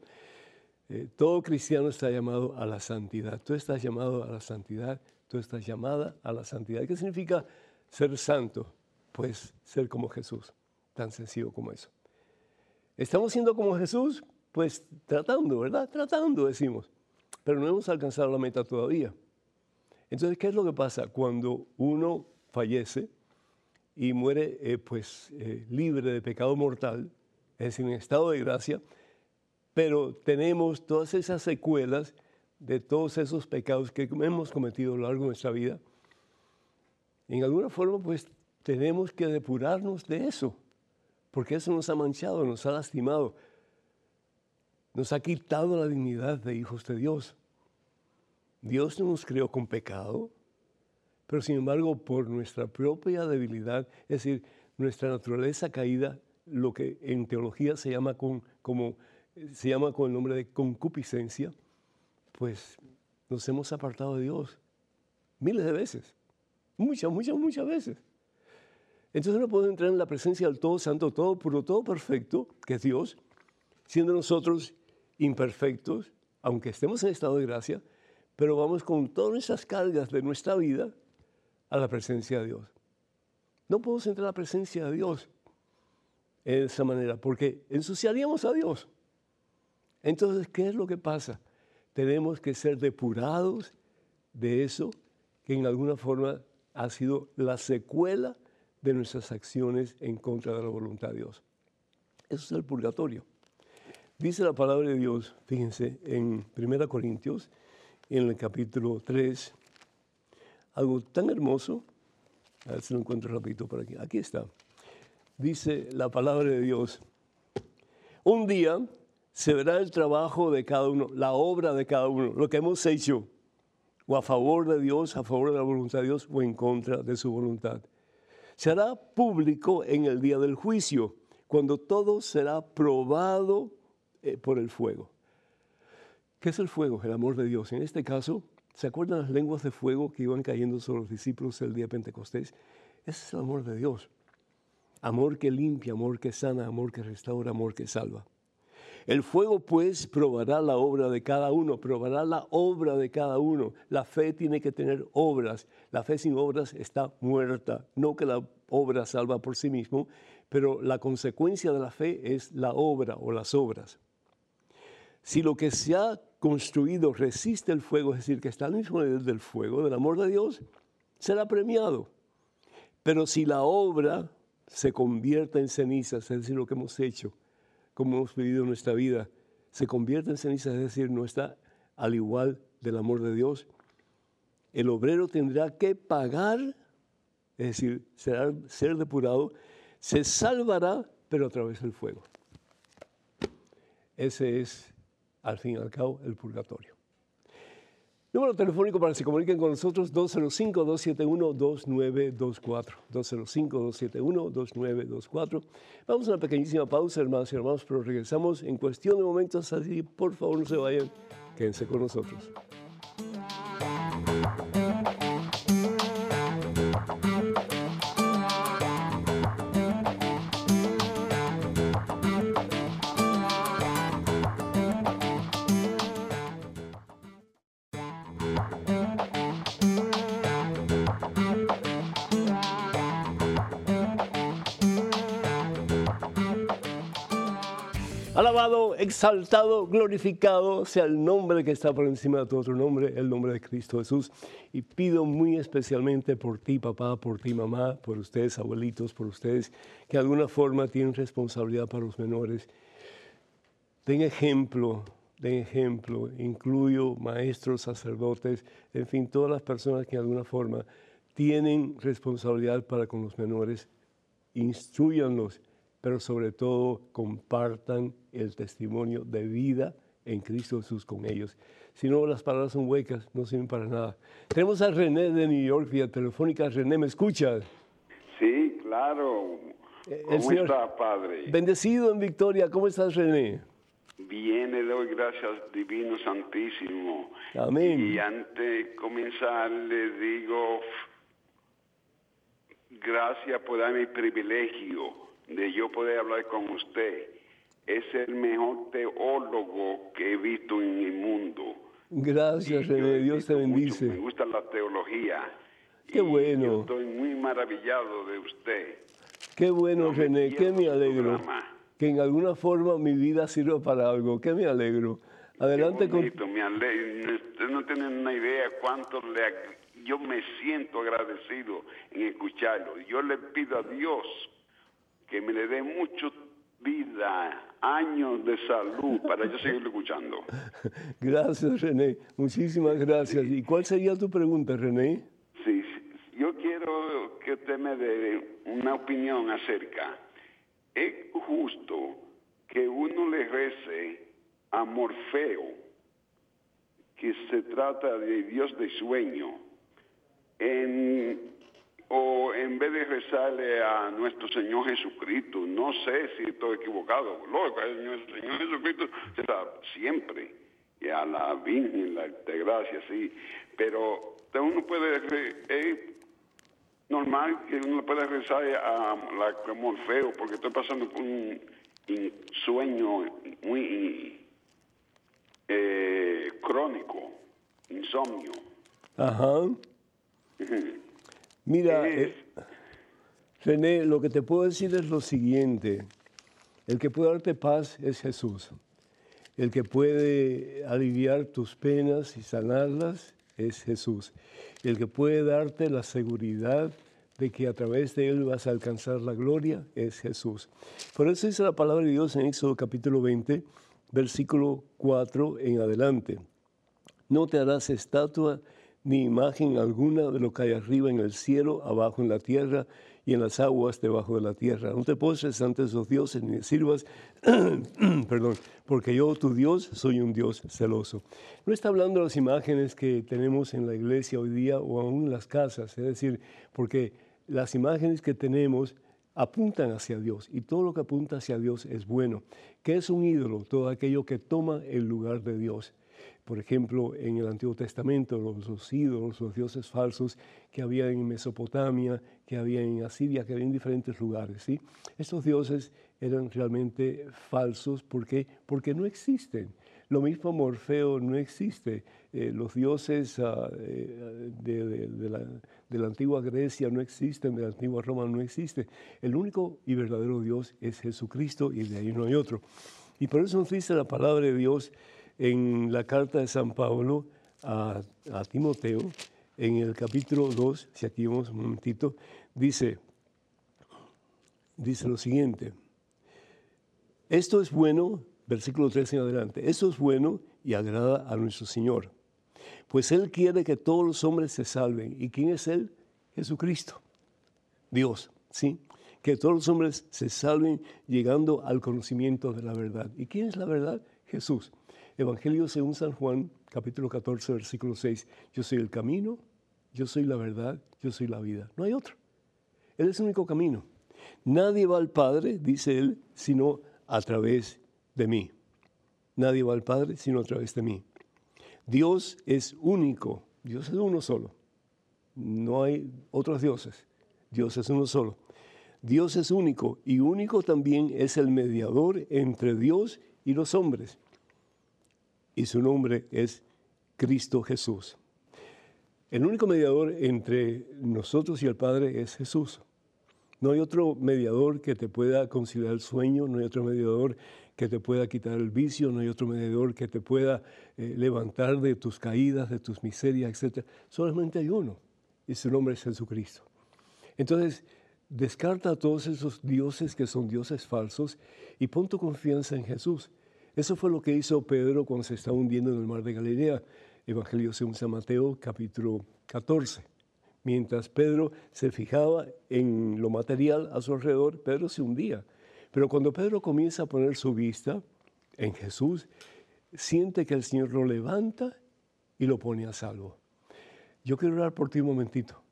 Eh, todo cristiano está llamado a la santidad. Tú estás llamado a la santidad, tú estás llamada a la santidad. ¿Qué significa ser santo? Pues ser como Jesús, tan sencillo como eso. ¿Estamos siendo como Jesús? Pues tratando, ¿verdad? Tratando, decimos. Pero no hemos alcanzado la meta todavía. Entonces, ¿qué es lo que pasa? Cuando uno fallece y muere eh, pues, eh, libre de pecado mortal, es decir, en estado de gracia, pero tenemos todas esas secuelas de todos esos pecados que hemos cometido a lo largo de nuestra vida. En alguna forma, pues tenemos que depurarnos de eso, porque eso nos ha manchado, nos ha lastimado, nos ha quitado la dignidad de hijos de Dios. Dios no nos creó con pecado, pero sin embargo por nuestra propia debilidad, es decir, nuestra naturaleza caída, lo que en teología se llama con, como, se llama con el nombre de concupiscencia, pues nos hemos apartado de Dios miles de veces, muchas, muchas, muchas veces. Entonces no podemos entrar en la presencia del Todo Santo, Todo Puro, Todo Perfecto, que es Dios, siendo nosotros imperfectos, aunque estemos en estado de gracia, pero vamos con todas esas cargas de nuestra vida a la presencia de Dios. No podemos entrar a la presencia de Dios de esa manera, porque ensuciaríamos a Dios. Entonces, ¿qué es lo que pasa? Tenemos que ser depurados de eso que en alguna forma ha sido la secuela de nuestras acciones en contra de la voluntad de Dios. Eso es el purgatorio. Dice la palabra de Dios, fíjense, en 1 Corintios en el capítulo 3 algo tan hermoso. A ver si lo encuentro rapidito por aquí. Aquí está. Dice la palabra de Dios. Un día se verá el trabajo de cada uno, la obra de cada uno, lo que hemos hecho, o a favor de Dios, a favor de la voluntad de Dios, o en contra de su voluntad. Será público en el día del juicio, cuando todo será probado eh, por el fuego. ¿Qué es el fuego? El amor de Dios. En este caso, ¿se acuerdan las lenguas de fuego que iban cayendo sobre los discípulos el día de Pentecostés? Ese es el amor de Dios. Amor que limpia, amor que sana, amor que restaura, amor que salva. El fuego pues probará la obra de cada uno, probará la obra de cada uno. La fe tiene que tener obras. La fe sin obras está muerta. No que la obra salva por sí mismo, pero la consecuencia de la fe es la obra o las obras. Si lo que se ha construido resiste el fuego, es decir, que está mismo nivel del fuego, del amor de Dios, será premiado. Pero si la obra se convierte en cenizas, es decir, lo que hemos hecho, como hemos vivido nuestra vida, se convierte en cenizas, es decir, no está al igual del amor de Dios, el obrero tendrá que pagar, es decir, será, ser depurado, se salvará, pero a través del fuego. Ese es al fin y al cabo, el purgatorio. Número telefónico para que se comuniquen con nosotros, 205-271-2924. 205-271-2924. Vamos a una pequeñísima pausa, hermanos y hermanos, pero regresamos en cuestión de momentos, así por favor no se vayan, quédense con nosotros. Alabado, exaltado, glorificado sea el nombre que está por encima de todo otro nombre, el nombre de Cristo Jesús. Y pido muy especialmente por ti, papá, por ti, mamá, por ustedes, abuelitos, por ustedes, que de alguna forma tienen responsabilidad para los menores. Den ejemplo, den ejemplo. Incluyo maestros, sacerdotes, en fin, todas las personas que de alguna forma tienen responsabilidad para con los menores. Instruyanlos pero sobre todo compartan el testimonio de vida en Cristo Jesús con ellos. Si no, las palabras son huecas, no sirven para nada. Tenemos a René de New York vía telefónica. René, ¿me escuchas? Sí, claro. Eh, ¿Cómo estás, Padre? Bendecido en Victoria. ¿Cómo estás, René? Bien, le doy gracias, Divino Santísimo. Amén. Y antes de comenzar, le digo gracias por darme el privilegio de yo poder hablar con usted es el mejor teólogo que he visto en el mundo. Gracias, René, Dios te bendice. me gusta la teología. Qué bueno. estoy muy maravillado de usted. Qué bueno, René, qué me alegro. Que en alguna forma mi vida sirva para algo, qué me alegro. Adelante con... Me alegro. Usted no tiene una idea cuánto le... Yo me siento agradecido en escucharlo. Yo le pido a Dios que me le dé mucho vida, años de salud para yo seguir escuchando. Gracias, René. Muchísimas gracias. ¿Y cuál sería tu pregunta, René? Sí, yo quiero que usted me dé una opinión acerca. ¿Es justo que uno le rece a Morfeo, que se trata de Dios de sueño, en en vez de rezarle a nuestro Señor Jesucristo, no sé si estoy equivocado, Lógico, el Señor Jesucristo siempre, y a la Virgen, la de gracia, sí, pero uno puede, es normal que uno pueda rezar a la Morfeo, porque estoy pasando por un, sueño muy eh, crónico, insomnio. Ajá. Mira, eh, René, lo que te puedo decir es lo siguiente. El que puede darte paz es Jesús. El que puede aliviar tus penas y sanarlas es Jesús. El que puede darte la seguridad de que a través de Él vas a alcanzar la gloria es Jesús. Por eso dice la palabra de Dios en Éxodo capítulo 20, versículo 4 en adelante. No te harás estatua ni imagen alguna de lo que hay arriba en el cielo, abajo en la tierra y en las aguas debajo de la tierra. No te postres ante esos dioses ni sirvas, perdón, porque yo, tu Dios, soy un Dios celoso. No está hablando de las imágenes que tenemos en la iglesia hoy día o aún en las casas, es decir, porque las imágenes que tenemos apuntan hacia Dios y todo lo que apunta hacia Dios es bueno. ¿Qué es un ídolo? Todo aquello que toma el lugar de Dios por ejemplo, en el Antiguo Testamento, los, ídolos, los dioses falsos que había en Mesopotamia, que había en Asiria, que había en diferentes lugares. ¿sí? Estos dioses eran realmente falsos porque, porque no existen. Lo mismo Morfeo no existe. Eh, los dioses ah, eh, de, la, de, la, antigua Grecia no existen, de la antigua Roma no existe. El único y verdadero Dios es Jesucristo y de ahí no hay otro. Y por eso nos dice la palabra de Dios en la carta de San Pablo a, Timoteo, en el capítulo 2, si aquí un momentito, dice, dice lo siguiente, esto es bueno, versículo 3 en adelante, esto es bueno y agrada a nuestro Señor, pues Él quiere que todos los hombres se salven. ¿Y quién es Él? Jesucristo, Dios, ¿sí? Que todos los hombres se salven llegando al conocimiento de la verdad. ¿Y quién es la verdad? Jesús. Evangelio según San Juan, capítulo 14, versículo 6. Yo soy el camino, yo soy la verdad, yo soy la vida. No hay otro. Él es el único camino. Nadie va al Padre, dice él, sino a través de mí. Nadie va al Padre sino a través de mí. Dios es único, Dios es uno solo. No hay otros dioses, Dios es uno solo. Dios es único y único también es el mediador entre Dios y los hombres y su nombre es Cristo Jesús. El único mediador entre nosotros y el Padre es Jesús. No hay otro mediador que te pueda conciliar el sueño, no hay otro mediador que te pueda quitar el vicio, no hay otro mediador que te pueda eh, levantar de tus caídas, de tus miserias, etc. Solamente hay uno, y su nombre es Jesucristo. Entonces, descarta a todos esos dioses que son dioses falsos y pon tu confianza en Jesús. Eso fue lo que hizo Pedro cuando se estaba hundiendo en el mar de Galilea. Evangelio según San Mateo, capítulo 14. Mientras Pedro se fijaba en lo material a su alrededor, Pedro se hundía. Pero cuando Pedro comienza a poner su vista en Jesús, siente que el Señor lo levanta y lo pone a salvo. Yo quiero orar por ti un momentito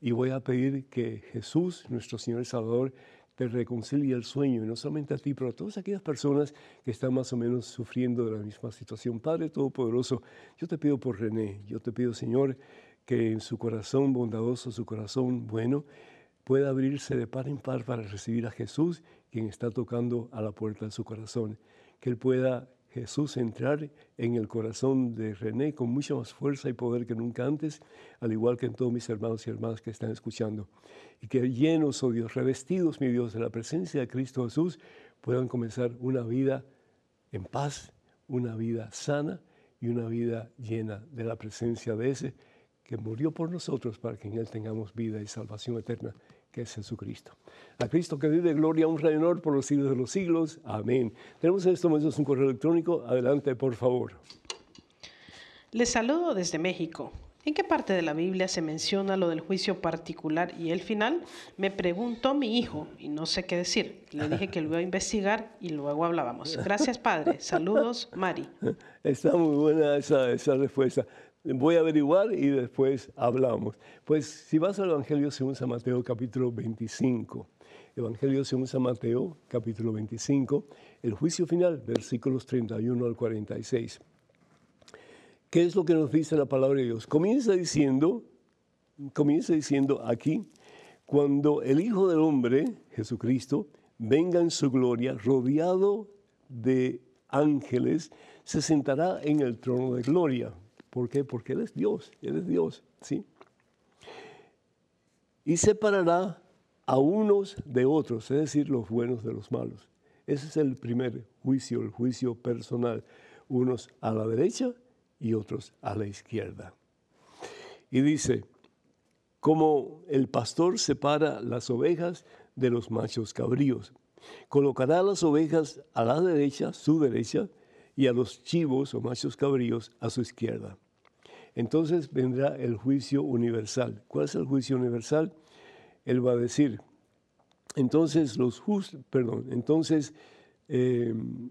y voy a pedir que Jesús, nuestro Señor y Salvador, te reconcilia el sueño, y no solamente a ti, pero a todas aquellas personas que están más o menos sufriendo de la misma situación. Padre Todopoderoso, yo te pido por René, yo te pido, Señor, que en su corazón bondadoso, su corazón bueno, pueda abrirse de par en par para recibir a Jesús quien está tocando a la puerta de su corazón. Que Él pueda Jesús entrar en el corazón de René con mucha más fuerza y poder que nunca antes, al igual que en todos mis hermanos y hermanas que están escuchando. Y que llenos, oh Dios, revestidos, mi Dios, de la presencia de Cristo Jesús, puedan comenzar una vida en paz, una vida sana y una vida llena de la presencia de ese que murió por nosotros para que en Él tengamos vida y salvación eterna que es Jesucristo. A Cristo que vive gloria, honra y honor por los siglos de los siglos. Amén. Tenemos en estos momentos un correo electrónico. Adelante, por favor. Les saludo desde México. ¿En qué parte de la Biblia se menciona lo del juicio particular y el final? Me preguntó mi hijo y no sé qué decir. Le dije que lo iba a investigar y luego hablábamos. Gracias, Padre. Saludos, Mari. Está muy buena esa, esa respuesta voy a averiguar y después hablamos. Pues si vas al Evangelio según San Mateo capítulo 25, Evangelio según San Mateo capítulo 25, el juicio final, versículos 31 al 46. ¿Qué es lo que nos dice la palabra de Dios? Comienza diciendo, comienza diciendo aquí, cuando el Hijo del Hombre, Jesucristo, venga en su gloria, rodeado de ángeles, se sentará en el trono de gloria. ¿Por qué? Porque Él es Dios, Él es Dios, ¿sí? Y separará a unos de otros, es decir, los buenos de los malos. Ese es el primer juicio, el juicio personal. Unos a la derecha y otros a la izquierda. Y dice, como el pastor separa las ovejas de los machos cabríos, colocará las ovejas a la derecha, su derecha, y a los chivos o machos cabríos a su izquierda. Entonces vendrá el juicio universal. ¿Cuál es el juicio universal? Él va a decir, entonces los perdón, entonces em,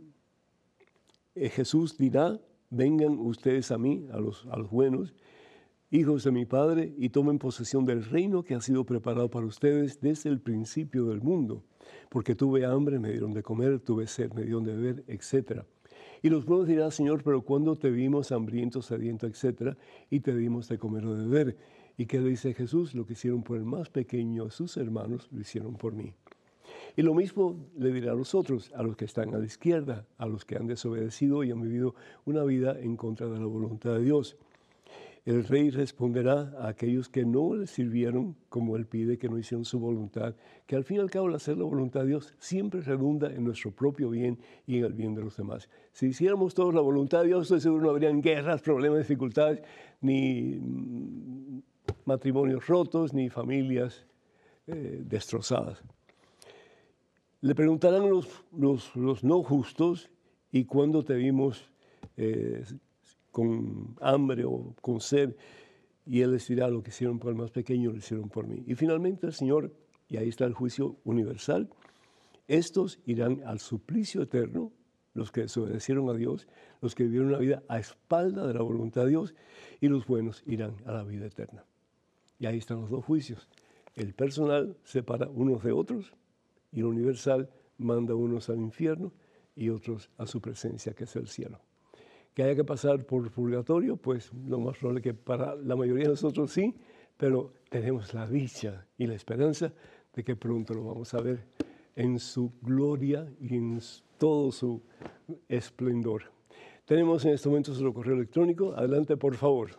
eh, Jesús dirá, vengan ustedes a mí, a los, a los buenos, hijos de mi Padre, y tomen posesión del reino que ha sido preparado para ustedes desde el principio del mundo. Porque tuve hambre, me dieron de comer, tuve sed, me dieron de beber, etcétera. Y los buenos dirán, Señor, pero cuando te vimos hambriento, sediento, etcétera, y te dimos de comer o de beber. ¿Y qué dice Jesús? Lo que hicieron por el más pequeño de sus hermanos, lo hicieron por mí. Y lo mismo le dirá a los otros, a los que están a la izquierda, a los que han desobedecido y han vivido una vida en contra de la voluntad de Dios. El rey responderá a aquellos que no le sirvieron como él pide, que no hicieron su voluntad, que al fin y al cabo el hacer la voluntad de Dios siempre redunda en nuestro propio bien y en el bien de los demás. Si hiciéramos todos la voluntad de Dios, estoy seguro no habrían guerras, problemas, dificultades, ni matrimonios rotos, ni familias eh, destrozadas. Le preguntarán los, los, no justos, ¿y cuándo te vimos eh, con hambre o con sed, y Él les dirá lo que hicieron por el más pequeño, lo hicieron por mí. Y finalmente el Señor, y ahí está el juicio universal, estos irán al suplicio eterno, los que desobedecieron a Dios, los que vivieron una vida a espalda de la voluntad de Dios, y los buenos irán a la vida eterna. Y ahí están los dos juicios. El personal separa unos de otros, y el universal manda unos al infierno y otros a su presencia, que es el cielo que haya que pasar por purgatorio, pues lo más probable que para la mayoría de nosotros sí, pero tenemos la dicha y la esperanza de que pronto lo vamos a ver en su gloria y en todo su esplendor. Tenemos en este momento su correo electrónico. Adelante, por favor.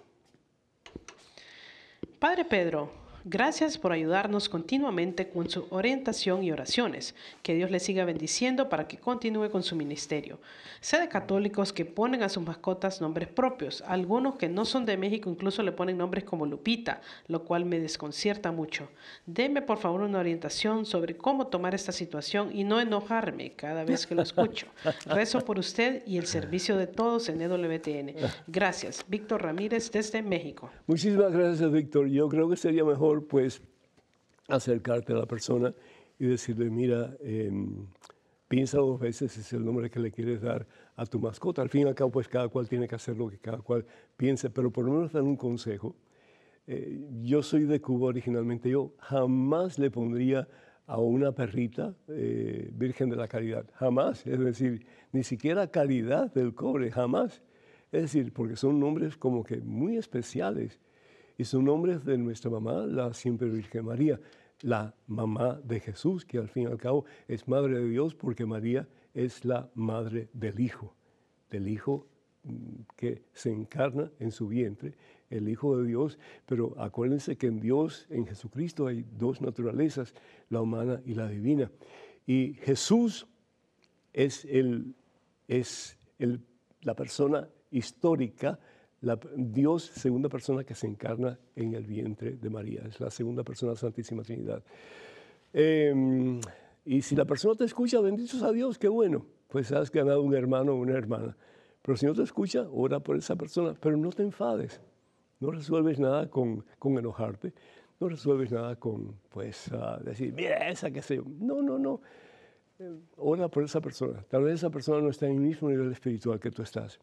Padre Pedro, Gracias por ayudarnos continuamente con su orientación y oraciones. Que Dios le siga bendiciendo para que continúe con su ministerio. Sé de católicos que ponen a sus mascotas nombres propios. Algunos que no son de México incluso le ponen nombres como Lupita, lo cual me desconcierta mucho. Deme por favor una orientación sobre cómo tomar esta situación y no enojarme cada vez que lo escucho. Rezo por usted y el servicio de todos en EWTN. Gracias. Víctor Ramírez desde México. Muchísimas gracias, Víctor. Yo creo que sería mejor pues acercarte a la persona y decirle, mira, em, piensa dos veces si es el nombre que le quieres dar a tu mascota. Al fin y al cabo, pues cada cual tiene que hacer lo que cada cual piense, pero por lo menos dar un consejo. Eh, yo soy de Cuba originalmente, yo jamás le pondría a una perrita eh, Virgen de la Caridad, jamás, es decir, ni siquiera Caridad del Cobre, jamás. Es decir, porque son nombres como que muy especiales y son nombres de nuestra mamá, la siempre Virgen María. la mamá de Jesús, que al fin y al cabo es madre de Dios porque María es la madre del Hijo, del Hijo mm, que se encarna en su vientre, el Hijo de Dios, pero acuérdense que en Dios, en Jesucristo, hay dos naturalezas, la humana y la divina. Y Jesús es, el, es el, la persona histórica, la, Dios, segunda persona que se encarna en el vientre de María, es la segunda persona de la Santísima Trinidad. Em, y si la persona te escucha, benditos a Dios, qué bueno, pues has ganado un hermano o una hermana. Pero si no te escucha, ora por esa persona, pero no te enfades. No resuelves nada con, con enojarte, no resuelves nada con, pues, decir, mira esa que sé yo. No, no, no. Eh, ora por esa persona. Tal vez esa persona no está en el mismo nivel espiritual que tú estás.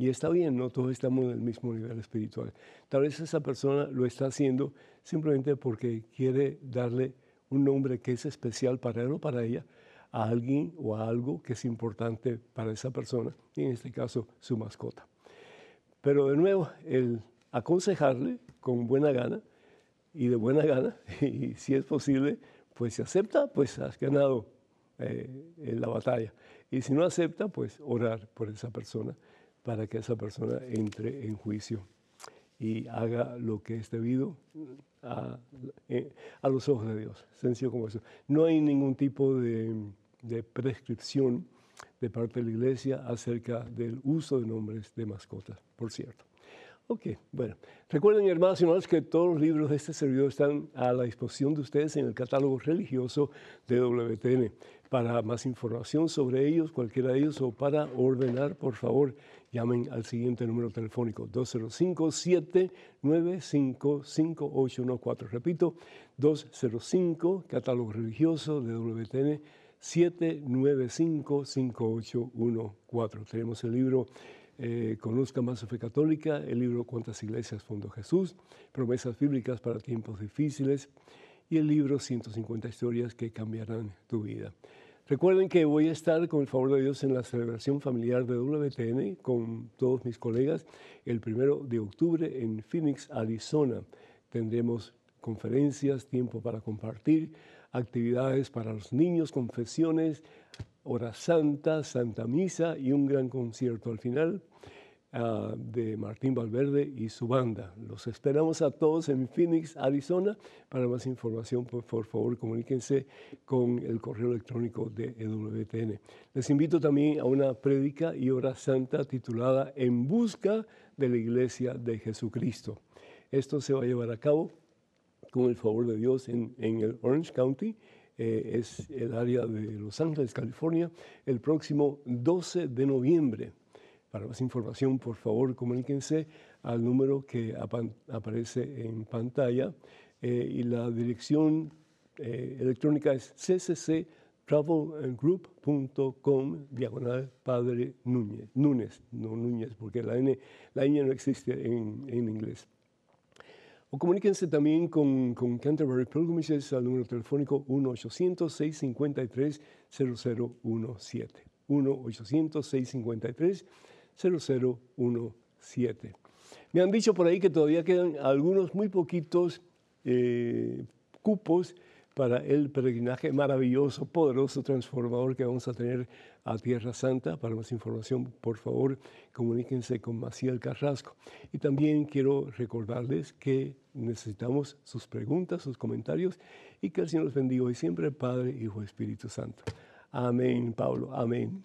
Y está bien, no todos estamos en el mismo nivel espiritual. Tal vez esa persona lo está haciendo simplemente porque quiere darle un nombre que es especial para él o para ella, a alguien o a algo que es importante para esa persona, y en este caso su mascota. Pero de nuevo, el aconsejarle con buena gana y de buena gana, y si es posible, pues si acepta, pues has ganado eh, la batalla. Y si no acepta, pues orar por esa persona para que esa persona entre en juicio y haga lo que es debido a, eh, los ojos de Dios. Sencillo como eso. No hay ningún tipo de, de prescripción de parte de la iglesia acerca del uso de nombres de mascotas, por cierto. Ok, bueno. Recuerden, hermanos y hermanos, que todos los libros de este servidor están a la disposición de ustedes en el catálogo religioso de WTN. Para más información sobre ellos, cualquiera de ellos, o para ordenar, por favor, llamen al siguiente número telefónico, 205-795-5814. Repito, 205, catálogo religioso de WTN, 795-5814. Tenemos el libro eh, Conozca más fe católica, el libro Cuántas iglesias fundó Jesús, Promesas bíblicas para tiempos difíciles y el libro 150 historias que cambiarán tu vida. Recuerden que voy a estar con el favor de Dios en la celebración familiar de WTN con todos mis colegas el primero de octubre en Phoenix, Arizona. Tendremos conferencias, tiempo para compartir, actividades para los niños, confesiones, hora santa, santa misa y un gran concierto al final Ah, de Martín Valverde y su banda. Los esperamos a todos en Phoenix, Arizona. Para más información, por, favor, comuníquense con el correo electrónico de EWTN. Les invito también a una prédica y hora santa titulada En busca de la Iglesia de Jesucristo. Esto se va a llevar a cabo con el favor de Dios en, en el Orange County, eh, es el área de Los Ángeles, California, el próximo 12 de noviembre. Para más información, por favor, comuníquense al número que aparece en pantalla eh, y la dirección eh, electrónica es ccctravelgroup.com diagonal Padre Núñez, Núñez, no Núñez, porque la N, la N no existe en, en inglés. O comuníquense también con, con Canterbury Pilgrimages al número telefónico 1-800-653-0017. 1-800-653-0017. 0017. Me han dicho por ahí que todavía quedan algunos muy poquitos eh, cupos para el peregrinaje maravilloso, poderoso, transformador que vamos a tener a Tierra Santa. Para más información, por favor, comuníquense con Maciel Carrasco. Y también quiero recordarles que necesitamos sus preguntas, sus comentarios y que el Señor los bendiga hoy siempre, Padre, Hijo, Espíritu Santo. Amén, Pablo. Amén.